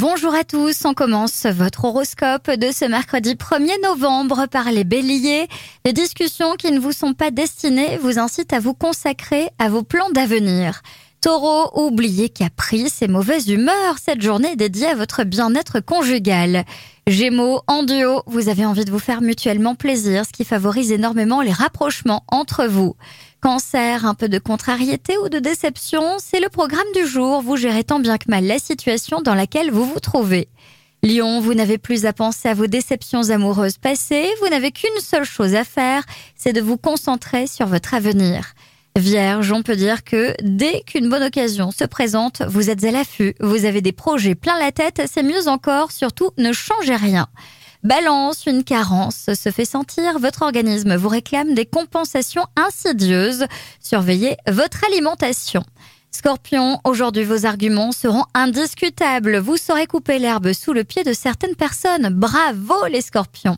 Bonjour à tous, on commence votre horoscope de ce mercredi 1er novembre par les béliers. Les discussions qui ne vous sont pas destinées vous incitent à vous consacrer à vos plans d'avenir. Taureau, oubliez caprice et mauvaise humeur, cette journée est dédiée à votre bien-être conjugal. Gémeaux, en duo, vous avez envie de vous faire mutuellement plaisir, ce qui favorise énormément les rapprochements entre vous. Cancer, un peu de contrariété ou de déception, c'est le programme du jour. Vous gérez tant bien que mal la situation dans laquelle vous vous trouvez. Lion, vous n'avez plus à penser à vos déceptions amoureuses passées, vous n'avez qu'une seule chose à faire, c'est de vous concentrer sur votre avenir. Vierge, on peut dire que dès qu'une bonne occasion se présente, vous êtes à l'affût, vous avez des projets plein la tête, c'est mieux encore, surtout ne changez rien. Balance, une carence se fait sentir, votre organisme vous réclame des compensations insidieuses. Surveillez votre alimentation. Scorpion, aujourd'hui vos arguments seront indiscutables. Vous saurez couper l'herbe sous le pied de certaines personnes. Bravo les scorpions.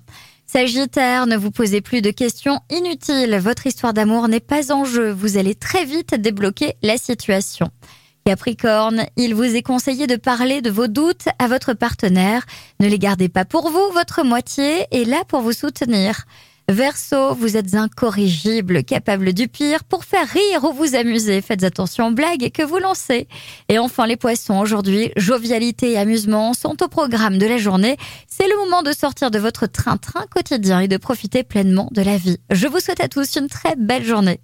Sagittaire, ne vous posez plus de questions inutiles. Votre histoire d'amour n'est pas en jeu. Vous allez très vite débloquer la situation. Capricorne, il vous est conseillé de parler de vos doutes à votre partenaire. Ne les gardez pas pour vous, votre moitié est là pour vous soutenir. Verseau, vous êtes incorrigible, capable du pire pour faire rire ou vous amuser. Faites attention aux blagues que vous lancez. Et enfin les poissons, aujourd'hui, jovialité et amusement sont au programme de la journée. C'est le moment de sortir de votre train-train quotidien et de profiter pleinement de la vie. Je vous souhaite à tous une très belle journée.